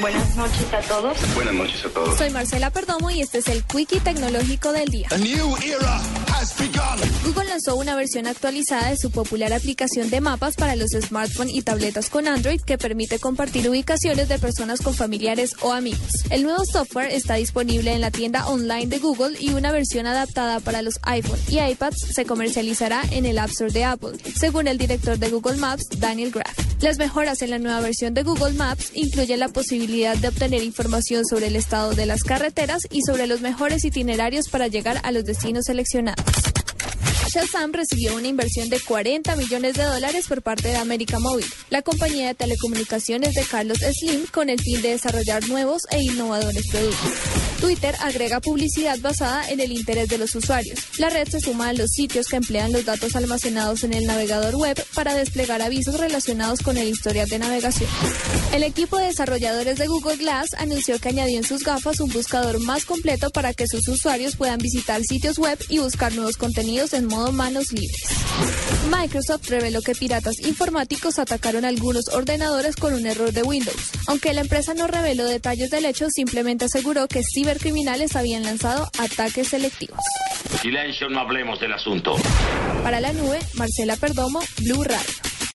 Buenas noches a todos. Buenas noches a todos. Soy Marcela Perdomo y este es el Quickie Tecnológico del Día. Google lanzó una versión actualizada de su popular aplicación de mapas para los smartphones y tabletas con Android que permite compartir ubicaciones de personas con familiares o amigos. El nuevo software está disponible en la tienda online de Google y una versión adaptada para los iPhone y iPads se comercializará en el App Store de Apple, según el director de Google Maps, Daniel Graff. Las mejoras en la nueva versión de Google Maps incluyen la posibilidad de obtener información sobre el estado de las carreteras y sobre los mejores itinerarios para llegar a los destinos seleccionados. Shazam recibió una inversión de 40 millones de dólares por parte de América Móvil, la compañía de telecomunicaciones de Carlos Slim, con el fin de desarrollar nuevos e innovadores productos. Twitter agrega publicidad basada en el interés de los usuarios. La red se suma a los sitios que emplean los datos almacenados en el navegador web para desplegar avisos relacionados con el historial de navegación. El equipo de desarrolladores de Google Glass anunció que añadió en sus gafas un buscador más completo para que sus usuarios puedan visitar sitios web y buscar nuevos contenidos en modo manos libres. Microsoft reveló que piratas informáticos atacaron algunos ordenadores con un error de Windows. Aunque la empresa no reveló detalles del hecho, simplemente aseguró que cibercriminales habían lanzado ataques selectivos. Silencio, no hablemos del asunto. Para la nube, Marcela Perdomo, Blue Radio.